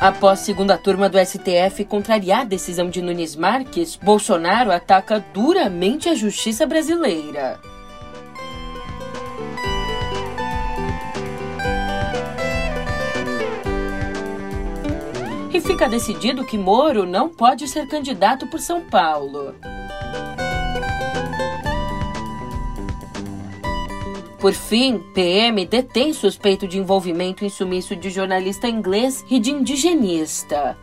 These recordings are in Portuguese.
Após segunda turma do STF contrariar a decisão de Nunes Marques, Bolsonaro ataca duramente a justiça brasileira. E fica decidido que Moro não pode ser candidato por São Paulo. Por fim, PM detém suspeito de envolvimento em sumiço de jornalista inglês e de indigenista.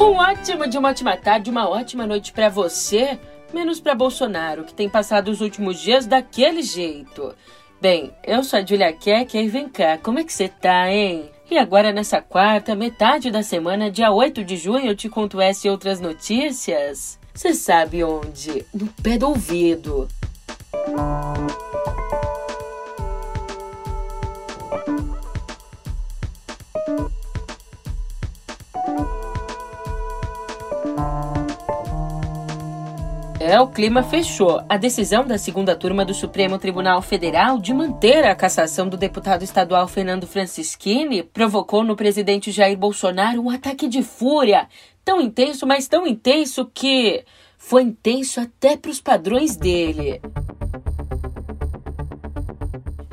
Um ótimo de uma ótima tarde, uma ótima noite para você, menos para Bolsonaro, que tem passado os últimos dias daquele jeito. Bem, eu sou a Julia Keck e vem cá, como é que você tá, hein? E agora, nessa quarta, metade da semana, dia 8 de junho, eu te conto essa e outras notícias. Você sabe onde? No pé do ouvido. O clima fechou. A decisão da segunda turma do Supremo Tribunal Federal de manter a cassação do deputado estadual Fernando Francischini provocou no presidente Jair Bolsonaro um ataque de fúria tão intenso, mas tão intenso que foi intenso até para os padrões dele.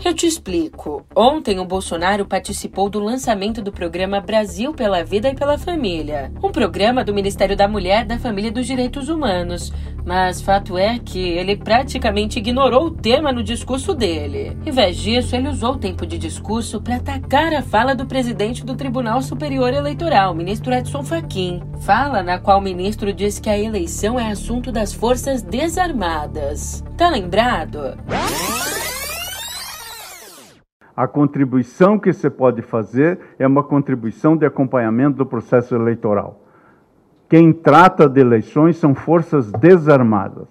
Eu te explico. Ontem o Bolsonaro participou do lançamento do programa Brasil pela Vida e pela Família, um programa do Ministério da Mulher, da Família e dos Direitos Humanos. Mas fato é que ele praticamente ignorou o tema no discurso dele. Em vez disso, ele usou o tempo de discurso para atacar a fala do presidente do Tribunal Superior Eleitoral, ministro Edson Fachin. Fala na qual o ministro diz que a eleição é assunto das forças desarmadas. Tá lembrado? A contribuição que você pode fazer é uma contribuição de acompanhamento do processo eleitoral. Quem trata de eleições são forças desarmadas.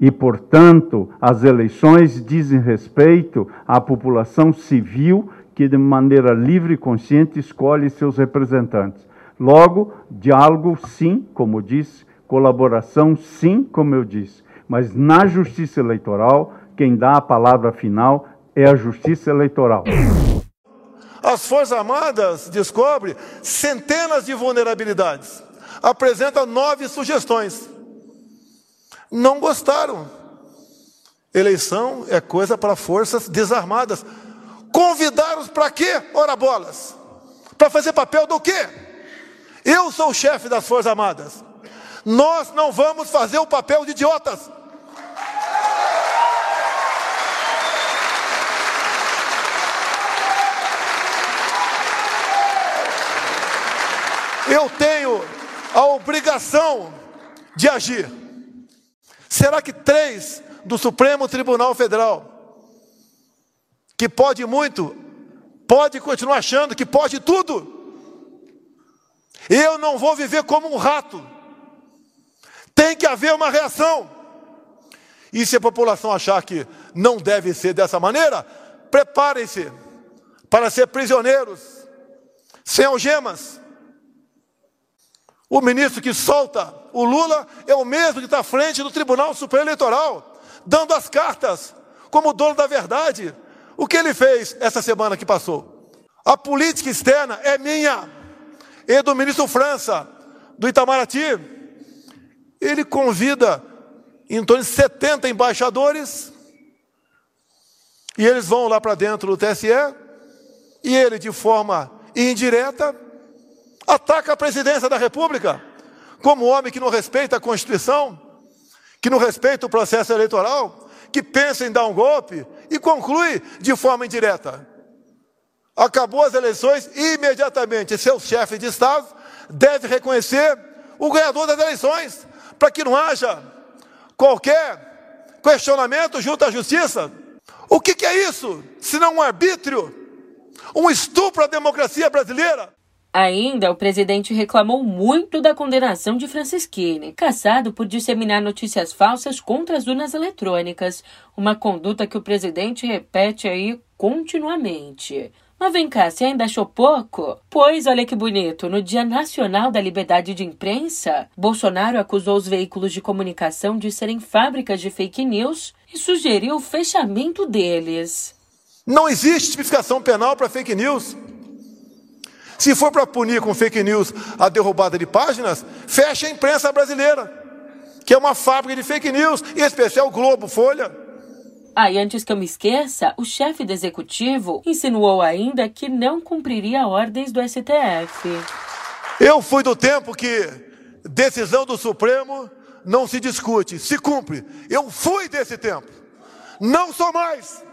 E, portanto, as eleições dizem respeito à população civil que, de maneira livre e consciente, escolhe seus representantes. Logo, diálogo, sim, como disse, colaboração, sim, como eu disse. Mas na justiça eleitoral, quem dá a palavra final é a justiça eleitoral. As Forças Armadas descobrem centenas de vulnerabilidades. Apresenta nove sugestões. Não gostaram. Eleição é coisa para forças desarmadas. Convidaram-os para quê? Ora bolas. Para fazer papel do quê? Eu sou o chefe das Forças Armadas. Nós não vamos fazer o papel de idiotas. Eu tenho a obrigação de agir. Será que três do Supremo Tribunal Federal, que pode muito, pode continuar achando que pode tudo? Eu não vou viver como um rato. Tem que haver uma reação. E se a população achar que não deve ser dessa maneira, preparem-se para ser prisioneiros, sem algemas, o ministro que solta o Lula é o mesmo que está à frente do Tribunal Superior Eleitoral, dando as cartas como dono da verdade. O que ele fez essa semana que passou? A política externa é minha e do ministro França, do Itamaraty. Ele convida em torno de 70 embaixadores e eles vão lá para dentro do TSE e ele, de forma indireta, ataca a presidência da República como homem que não respeita a Constituição, que não respeita o processo eleitoral, que pensa em dar um golpe e conclui de forma indireta. Acabou as eleições imediatamente, seu chefe de Estado deve reconhecer o ganhador das eleições, para que não haja qualquer questionamento junto à justiça. O que, que é isso? Se não um arbítrio, um estupro à democracia brasileira? Ainda, o presidente reclamou muito da condenação de Francisquini, caçado por disseminar notícias falsas contra as urnas eletrônicas, uma conduta que o presidente repete aí continuamente. Mas vem cá, você ainda achou pouco? Pois, olha que bonito, no Dia Nacional da Liberdade de Imprensa, Bolsonaro acusou os veículos de comunicação de serem fábricas de fake news e sugeriu o fechamento deles. Não existe tipificação penal para fake news. Se for para punir com fake news a derrubada de páginas, fecha a imprensa brasileira, que é uma fábrica de fake news, em especial Globo, Folha. Ah, e antes que eu me esqueça, o chefe do executivo insinuou ainda que não cumpriria ordens do STF. Eu fui do tempo que decisão do Supremo não se discute, se cumpre. Eu fui desse tempo. Não sou mais.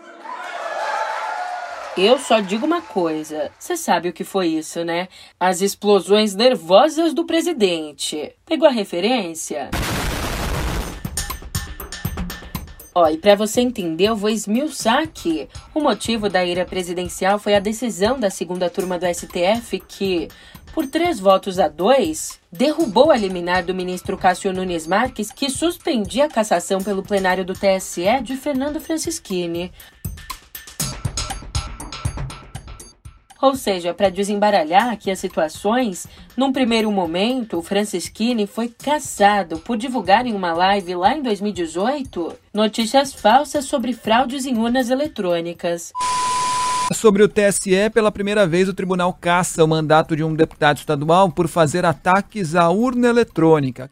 Eu só digo uma coisa. Você sabe o que foi isso, né? As explosões nervosas do presidente. Pegou a referência? Ó, e para você entender, eu vou esmiuçar aqui. O motivo da ira presidencial foi a decisão da segunda turma do STF que, por três votos a dois, derrubou a liminar do ministro Cássio Nunes Marques, que suspendia a cassação pelo plenário do TSE de Fernando Francischini. Ou seja, para desembaralhar aqui as situações, num primeiro momento, o Francisquini foi caçado por divulgar em uma live lá em 2018 notícias falsas sobre fraudes em urnas eletrônicas. Sobre o TSE, pela primeira vez o tribunal caça o mandato de um deputado estadual por fazer ataques à urna eletrônica.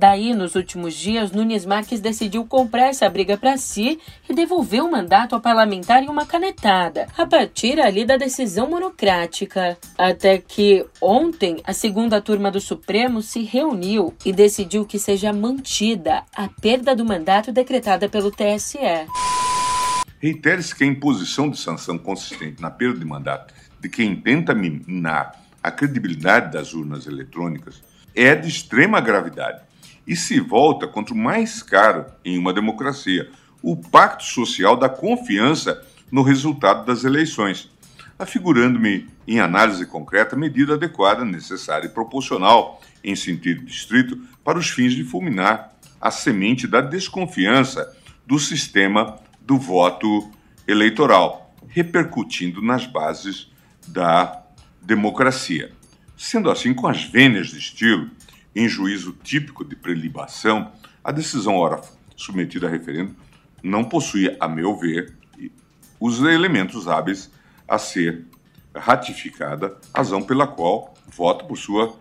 Daí, nos últimos dias, Nunes Marques decidiu comprar essa briga para si e devolver o mandato ao parlamentar em uma canetada, a partir ali da decisão monocrática. Até que ontem, a segunda turma do Supremo se reuniu e decidiu que seja mantida a perda do mandato decretada pelo TSE. Reitere-se que a imposição de sanção consistente na perda de mandato de quem tenta minar a credibilidade das urnas eletrônicas é de extrema gravidade e se volta contra o mais caro em uma democracia, o pacto social da confiança no resultado das eleições, afigurando-me em análise concreta medida adequada, necessária e proporcional em sentido distrito para os fins de fulminar a semente da desconfiança do sistema do voto eleitoral, repercutindo nas bases da democracia. Sendo assim, com as vênias de estilo, em juízo típico de prelibação, a decisão ora submetida a referendo não possui, a meu ver, os elementos hábeis a ser ratificada, razão pela qual voto por sua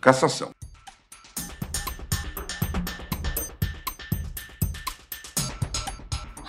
cassação.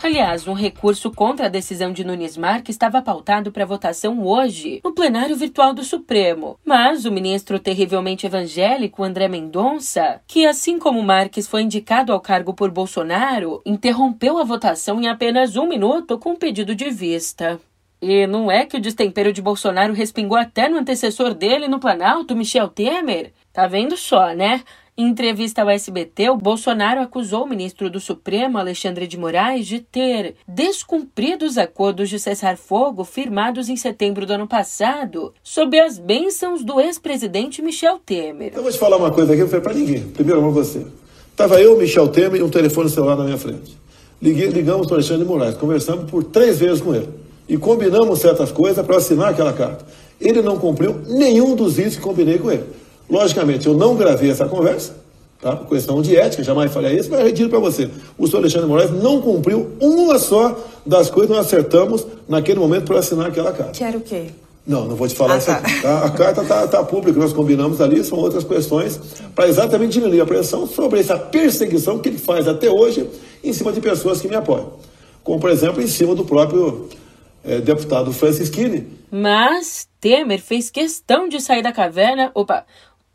Aliás, um recurso contra a decisão de Nunes Marques estava pautado para votação hoje, no plenário virtual do Supremo. Mas o ministro terrivelmente evangélico André Mendonça, que assim como Marques foi indicado ao cargo por Bolsonaro, interrompeu a votação em apenas um minuto com um pedido de vista. E não é que o destempero de Bolsonaro respingou até no antecessor dele no Planalto, Michel Temer? Tá vendo só, né? Em entrevista ao SBT, o Bolsonaro acusou o ministro do Supremo, Alexandre de Moraes, de ter descumprido os acordos de cessar-fogo firmados em setembro do ano passado, sob as bênçãos do ex-presidente Michel Temer. Eu vou te falar uma coisa aqui, não foi para ninguém. Primeiro, para você. Tava eu, Michel Temer, e um telefone celular na minha frente. Liguei, ligamos para Alexandre de Moraes, conversamos por três vezes com ele. E combinamos certas coisas para assinar aquela carta. Ele não cumpriu nenhum dos itens que combinei com ele. Logicamente, eu não gravei essa conversa, tá? por questão de ética, jamais falei isso, mas eu retiro para você. O senhor Alexandre Moraes não cumpriu uma só das coisas que nós acertamos naquele momento para assinar aquela carta. Que era o quê? Não, não vou te falar ah, isso tá. aqui. Tá? A carta está tá pública, nós combinamos ali, são outras questões para exatamente diminuir a pressão sobre essa perseguição que ele faz até hoje em cima de pessoas que me apoiam. Como, por exemplo, em cima do próprio é, deputado Francis Kine. Mas Temer fez questão de sair da caverna. Opa!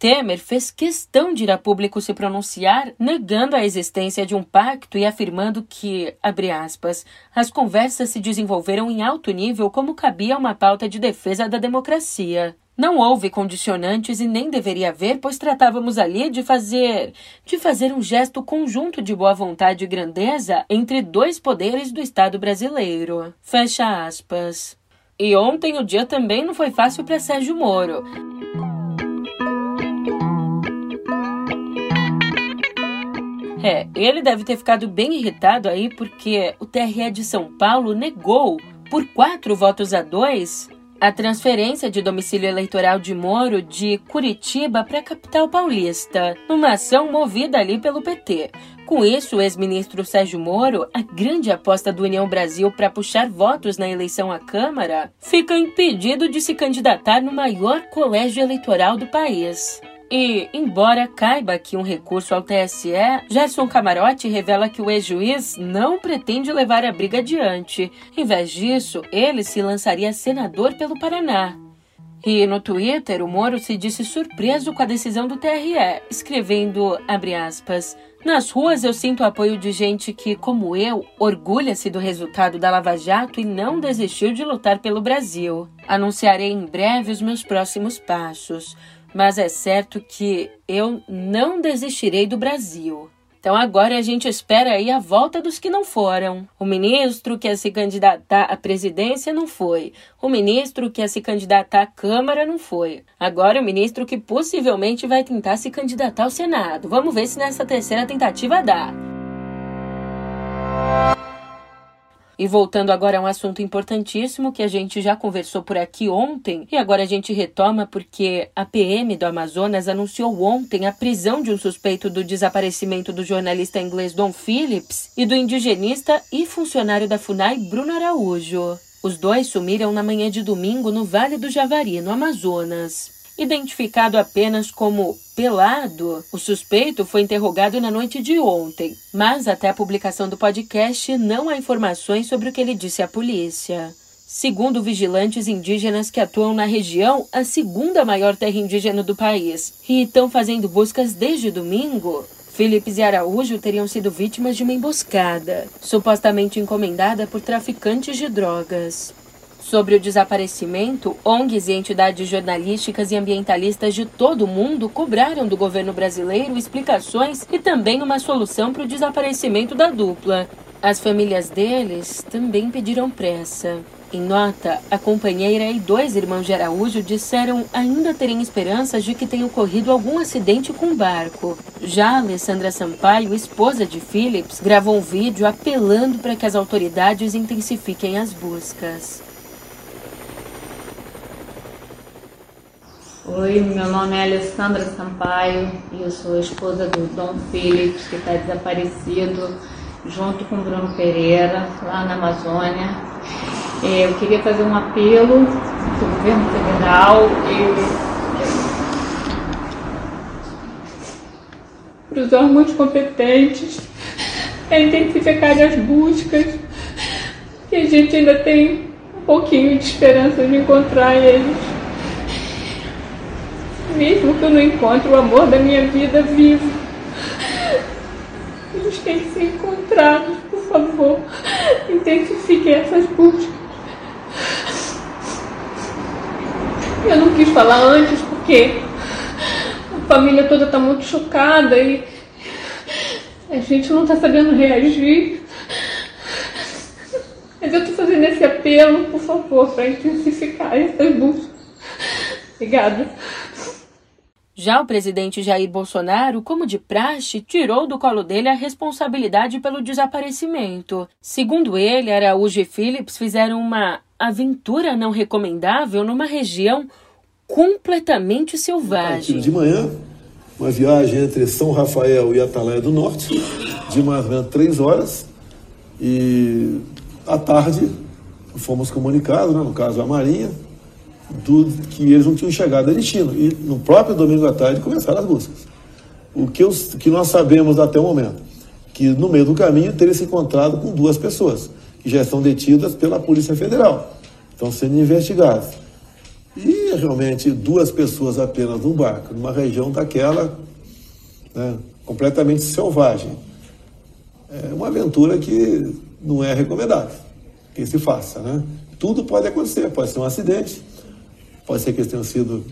Temer fez questão de ir a público se pronunciar, negando a existência de um pacto e afirmando que, abre aspas, as conversas se desenvolveram em alto nível como cabia uma pauta de defesa da democracia. Não houve condicionantes e nem deveria haver, pois tratávamos ali de fazer, de fazer um gesto conjunto de boa vontade e grandeza entre dois poderes do Estado brasileiro. Fecha aspas. E ontem o dia também não foi fácil para Sérgio Moro. É, ele deve ter ficado bem irritado aí porque o TRE de São Paulo negou por quatro votos a dois, a transferência de domicílio eleitoral de Moro de Curitiba para a capital paulista, numa ação movida ali pelo PT. Com isso, o ex-ministro Sérgio Moro, a grande aposta do União Brasil para puxar votos na eleição à Câmara, fica impedido de se candidatar no maior colégio eleitoral do país. E, embora caiba aqui um recurso ao TSE, Gerson Camarote revela que o ex-juiz não pretende levar a briga adiante. Em vez disso, ele se lançaria senador pelo Paraná. E no Twitter, o Moro se disse surpreso com a decisão do TRE, escrevendo, abre aspas, nas ruas eu sinto o apoio de gente que, como eu, orgulha-se do resultado da Lava Jato e não desistiu de lutar pelo Brasil. Anunciarei em breve os meus próximos passos mas é certo que eu não desistirei do Brasil. Então agora a gente espera aí a volta dos que não foram. O ministro que ia se candidatar à presidência não foi. O ministro que ia se candidatar à Câmara não foi. Agora o ministro que possivelmente vai tentar se candidatar ao Senado. Vamos ver se nessa terceira tentativa dá. E voltando agora a um assunto importantíssimo que a gente já conversou por aqui ontem, e agora a gente retoma porque a PM do Amazonas anunciou ontem a prisão de um suspeito do desaparecimento do jornalista inglês Don Phillips e do indigenista e funcionário da FUNAI Bruno Araújo. Os dois sumiram na manhã de domingo no Vale do Javari, no Amazonas. Identificado apenas como Pelado, o suspeito foi interrogado na noite de ontem, mas até a publicação do podcast não há informações sobre o que ele disse à polícia. Segundo vigilantes indígenas que atuam na região, a segunda maior terra indígena do país, e estão fazendo buscas desde domingo, Philips e Araújo teriam sido vítimas de uma emboscada, supostamente encomendada por traficantes de drogas. Sobre o desaparecimento, ONGs e entidades jornalísticas e ambientalistas de todo o mundo cobraram do governo brasileiro explicações e também uma solução para o desaparecimento da dupla. As famílias deles também pediram pressa. Em nota, a companheira e dois irmãos de Araújo disseram ainda terem esperanças de que tenha ocorrido algum acidente com o barco. Já Alessandra Sampaio, esposa de Phillips, gravou um vídeo apelando para que as autoridades intensifiquem as buscas. Oi, meu nome é Alessandra Sampaio e eu sou a esposa do Dom Phillips, que está desaparecido, junto com Bruno Pereira, lá na Amazônia. É, eu queria fazer um apelo para o governo federal e para os órgãos competentes a intensificar as buscas, que a gente ainda tem um pouquinho de esperança de encontrar eles mesmo que eu não encontre o amor da minha vida vivo. Eles têm que ser encontrados, por favor. Intensifiquem essas buscas. Eu não quis falar antes porque a família toda está muito chocada e a gente não está sabendo reagir. Mas eu estou fazendo esse apelo, por favor, para intensificar essas buscas. Obrigada. Já o presidente Jair Bolsonaro, como de praxe, tirou do colo dele a responsabilidade pelo desaparecimento. Segundo ele, Araújo e Phillips fizeram uma aventura não recomendável numa região completamente selvagem. De manhã, uma viagem entre São Rafael e Atalaia do Norte, de mais ou menos três horas, e à tarde fomos comunicados, né, no caso a Marinha, do, que eles não tinham chegado a destino. E no próprio domingo à tarde começaram as buscas. O que, que nós sabemos até o momento, que no meio do caminho teria se encontrado com duas pessoas, que já estão detidas pela Polícia Federal, estão sendo investigadas. E realmente duas pessoas apenas num barco, numa região daquela né, completamente selvagem. É uma aventura que não é recomendável que se faça, né? Tudo pode acontecer, pode ser um acidente, pode ser que eles tenham sido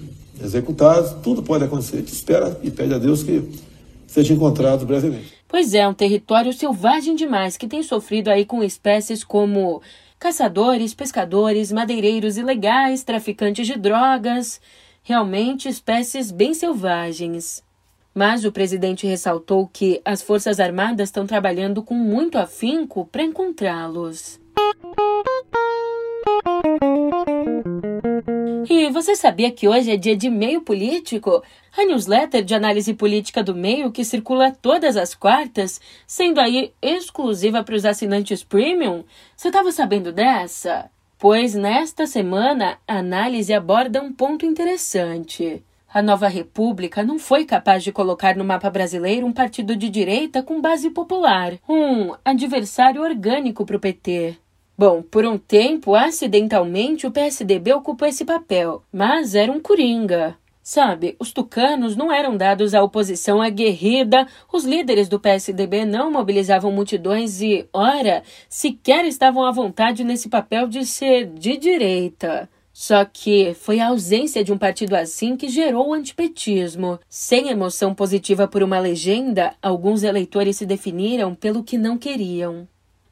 executados, tudo pode acontecer. A gente espera e pede a Deus que seja encontrado brevemente. Pois é, um território selvagem demais que tem sofrido aí com espécies como caçadores, pescadores, madeireiros ilegais, traficantes de drogas, realmente espécies bem selvagens. Mas o presidente ressaltou que as Forças Armadas estão trabalhando com muito afinco para encontrá-los. E você sabia que hoje é dia de meio político? A newsletter de análise política do meio que circula todas as quartas, sendo aí exclusiva para os assinantes premium? Você estava sabendo dessa? Pois nesta semana a análise aborda um ponto interessante. A nova república não foi capaz de colocar no mapa brasileiro um partido de direita com base popular, um adversário orgânico para o PT. Bom, por um tempo, acidentalmente, o PSDB ocupou esse papel, mas era um coringa. Sabe, os tucanos não eram dados à oposição aguerrida, os líderes do PSDB não mobilizavam multidões e, ora, sequer estavam à vontade nesse papel de ser de direita. Só que foi a ausência de um partido assim que gerou o antipetismo. Sem emoção positiva por uma legenda, alguns eleitores se definiram pelo que não queriam.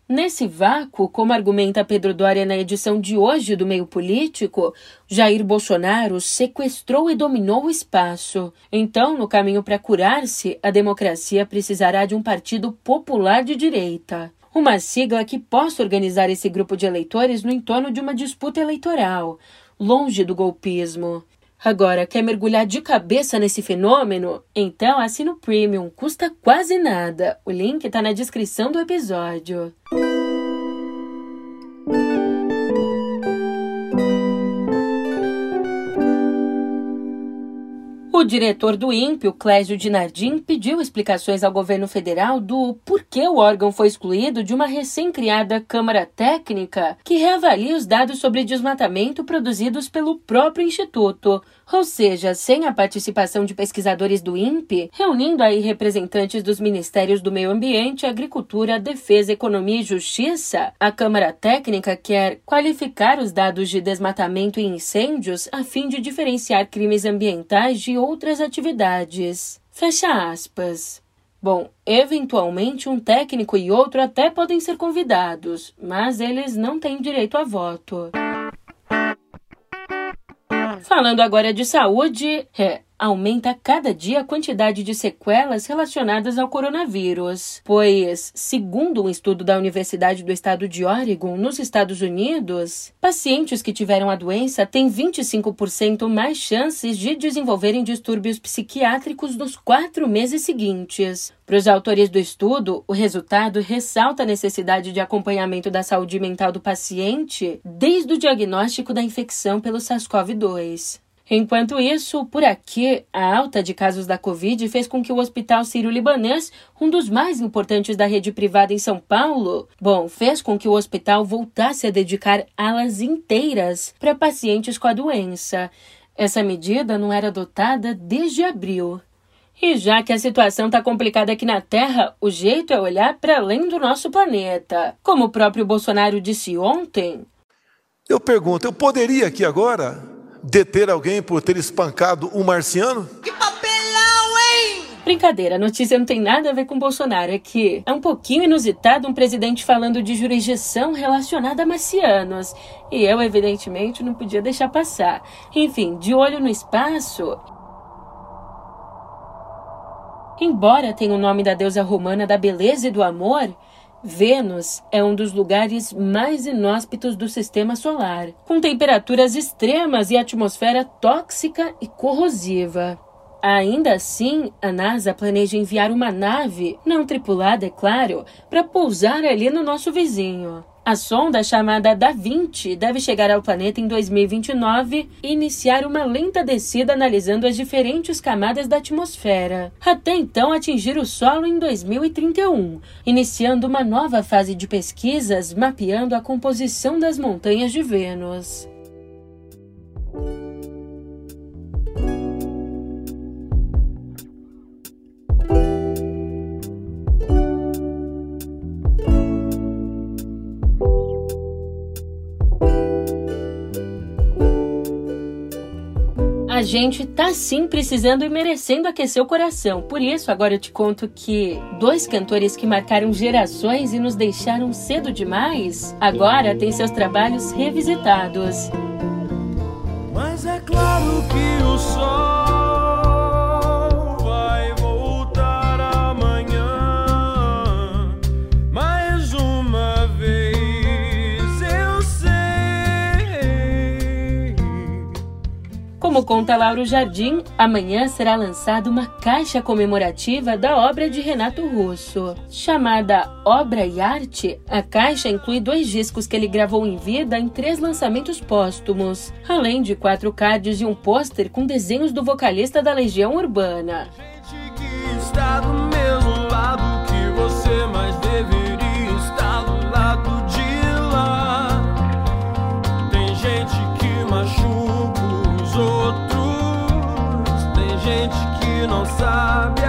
Nesse vácuo, como argumenta Pedro Doria na edição de hoje do Meio Político, Jair Bolsonaro sequestrou e dominou o espaço. Então, no caminho para curar-se, a democracia precisará de um partido popular de direita. Uma sigla que possa organizar esse grupo de eleitores no entorno de uma disputa eleitoral, longe do golpismo. Agora, quer mergulhar de cabeça nesse fenômeno? Então assina o Premium, custa quase nada. O link está na descrição do episódio. O diretor do INPE, o Clésio Dinardim, pediu explicações ao governo federal do porquê o órgão foi excluído de uma recém-criada Câmara Técnica que reavalia os dados sobre desmatamento produzidos pelo próprio Instituto. Ou seja, sem a participação de pesquisadores do INPE, reunindo aí representantes dos Ministérios do Meio Ambiente, Agricultura, Defesa, Economia e Justiça, a Câmara Técnica quer qualificar os dados de desmatamento e incêndios a fim de diferenciar crimes ambientais de outras atividades. Fecha aspas. Bom, eventualmente um técnico e outro até podem ser convidados, mas eles não têm direito a voto. Falando agora de saúde, é, aumenta cada dia a quantidade de sequelas relacionadas ao coronavírus, pois, segundo um estudo da Universidade do Estado de Oregon, nos Estados Unidos, pacientes que tiveram a doença têm 25% mais chances de desenvolverem distúrbios psiquiátricos nos quatro meses seguintes. Para os autores do estudo, o resultado ressalta a necessidade de acompanhamento da saúde mental do paciente desde o diagnóstico da infecção pelo SARS-CoV-2. Enquanto isso, por aqui, a alta de casos da Covid fez com que o Hospital Sírio-Libanês, um dos mais importantes da rede privada em São Paulo, bom, fez com que o hospital voltasse a dedicar alas inteiras para pacientes com a doença. Essa medida não era adotada desde abril. E já que a situação está complicada aqui na Terra, o jeito é olhar para além do nosso planeta. Como o próprio Bolsonaro disse ontem. Eu pergunto, eu poderia aqui agora deter alguém por ter espancado um marciano? Que papelão, hein? Brincadeira, a notícia não tem nada a ver com Bolsonaro, é que é um pouquinho inusitado um presidente falando de jurisdição relacionada a marcianos. E eu, evidentemente, não podia deixar passar. Enfim, de olho no espaço, Embora tenha o nome da deusa romana da beleza e do amor, Vênus é um dos lugares mais inóspitos do sistema solar, com temperaturas extremas e atmosfera tóxica e corrosiva. Ainda assim, a NASA planeja enviar uma nave, não tripulada, é claro, para pousar ali no nosso vizinho. A sonda chamada Da Vinci deve chegar ao planeta em 2029 e iniciar uma lenta descida analisando as diferentes camadas da atmosfera, até então atingir o solo em 2031, iniciando uma nova fase de pesquisas mapeando a composição das montanhas de Vênus. Gente tá sim precisando e merecendo aquecer o coração. Por isso, agora eu te conto que dois cantores que marcaram gerações e nos deixaram cedo demais, agora têm seus trabalhos revisitados. Mas é claro que o sol Como conta Lauro Jardim, amanhã será lançada uma caixa comemorativa da obra de Renato Russo. Chamada Obra e Arte, a caixa inclui dois discos que ele gravou em vida em três lançamentos póstumos, além de quatro cards e um pôster com desenhos do vocalista da Legião Urbana. Já em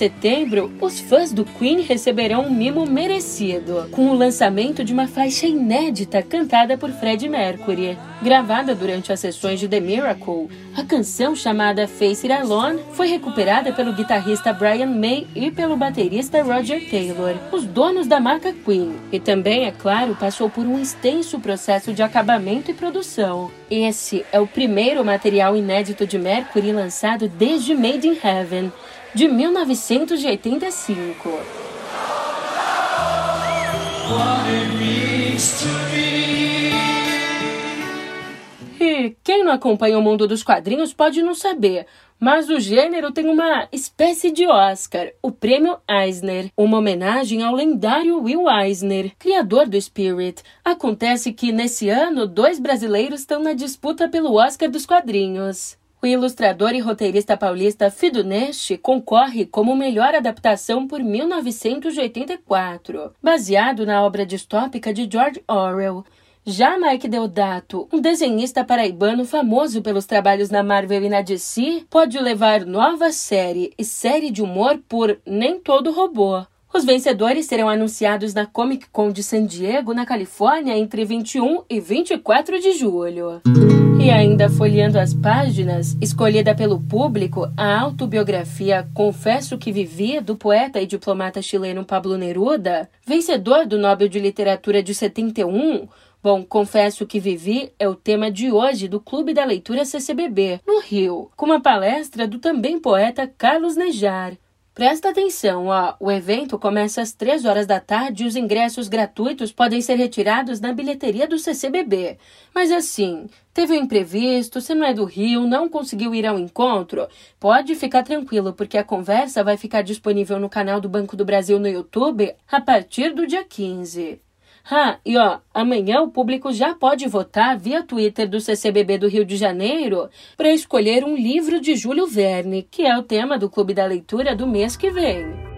setembro, os fãs do Queen receberão um mimo merecido, com o lançamento de uma faixa inédita cantada por Fred Mercury. Gravada durante as sessões de The Miracle, a canção chamada Face It Alone foi recuperada pelo guitarrista Brian May e pelo baterista Roger Taylor, os donos da marca Queen, e também, é claro, passou por um extenso processo de acabamento e produção. Esse é o primeiro material inédito de Mercury lançado desde Made in Heaven, de 1985. E quem não acompanha o mundo dos quadrinhos pode não saber, mas o gênero tem uma espécie de Oscar, o Prêmio Eisner, uma homenagem ao lendário Will Eisner, criador do Spirit. Acontece que nesse ano dois brasileiros estão na disputa pelo Oscar dos quadrinhos. O ilustrador e roteirista paulista Fido Neste concorre como melhor adaptação por 1984, baseado na obra distópica de George Orwell. Já Mike Deodato, um desenhista paraibano famoso pelos trabalhos na Marvel e na DC, pode levar nova série e série de humor por Nem Todo Robô. Os vencedores serão anunciados na Comic Con de San Diego, na Califórnia, entre 21 e 24 de julho. E ainda folheando as páginas, escolhida pelo público, a autobiografia Confesso que Vivi, do poeta e diplomata chileno Pablo Neruda, vencedor do Nobel de Literatura de 71, Bom, confesso que vivi é o tema de hoje do Clube da Leitura CCBB, no Rio, com uma palestra do também poeta Carlos Nejar. Presta atenção, ó, o evento começa às 3 horas da tarde e os ingressos gratuitos podem ser retirados na bilheteria do CCBB. Mas assim, teve um imprevisto, você não é do Rio, não conseguiu ir ao encontro? Pode ficar tranquilo, porque a conversa vai ficar disponível no canal do Banco do Brasil no YouTube a partir do dia 15. Ah, e ó, amanhã o público já pode votar via Twitter do CCBB do Rio de Janeiro para escolher um livro de Júlio Verne, que é o tema do Clube da Leitura do mês que vem.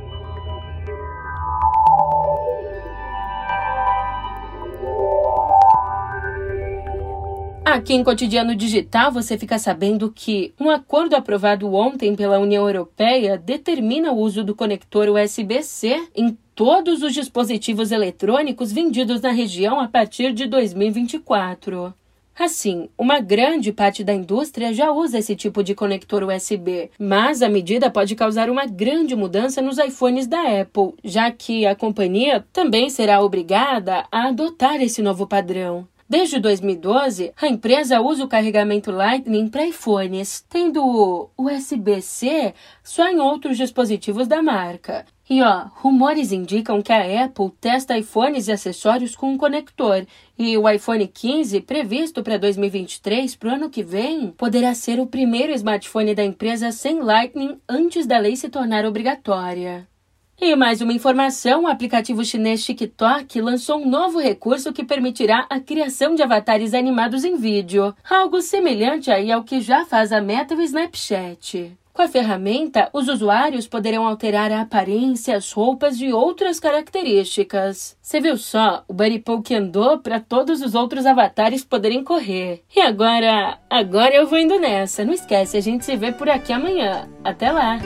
Aqui em Cotidiano Digital você fica sabendo que um acordo aprovado ontem pela União Europeia determina o uso do conector USB-C em todos os dispositivos eletrônicos vendidos na região a partir de 2024. Assim, uma grande parte da indústria já usa esse tipo de conector USB, mas a medida pode causar uma grande mudança nos iPhones da Apple, já que a companhia também será obrigada a adotar esse novo padrão. Desde 2012, a empresa usa o carregamento Lightning para iPhones, tendo USB-C só em outros dispositivos da marca. E ó, rumores indicam que a Apple testa iPhones e acessórios com um conector, e o iPhone 15, previsto para 2023, para o ano que vem, poderá ser o primeiro smartphone da empresa sem Lightning antes da lei se tornar obrigatória. E mais uma informação: o aplicativo chinês TikTok lançou um novo recurso que permitirá a criação de avatares animados em vídeo, algo semelhante aí ao que já faz a Meta e o Snapchat. Com a ferramenta, os usuários poderão alterar a aparência, as roupas e outras características. Você viu só? O Buddy Poke andou para todos os outros avatares poderem correr. E agora, agora eu vou indo nessa. Não esquece, a gente se vê por aqui amanhã. Até lá!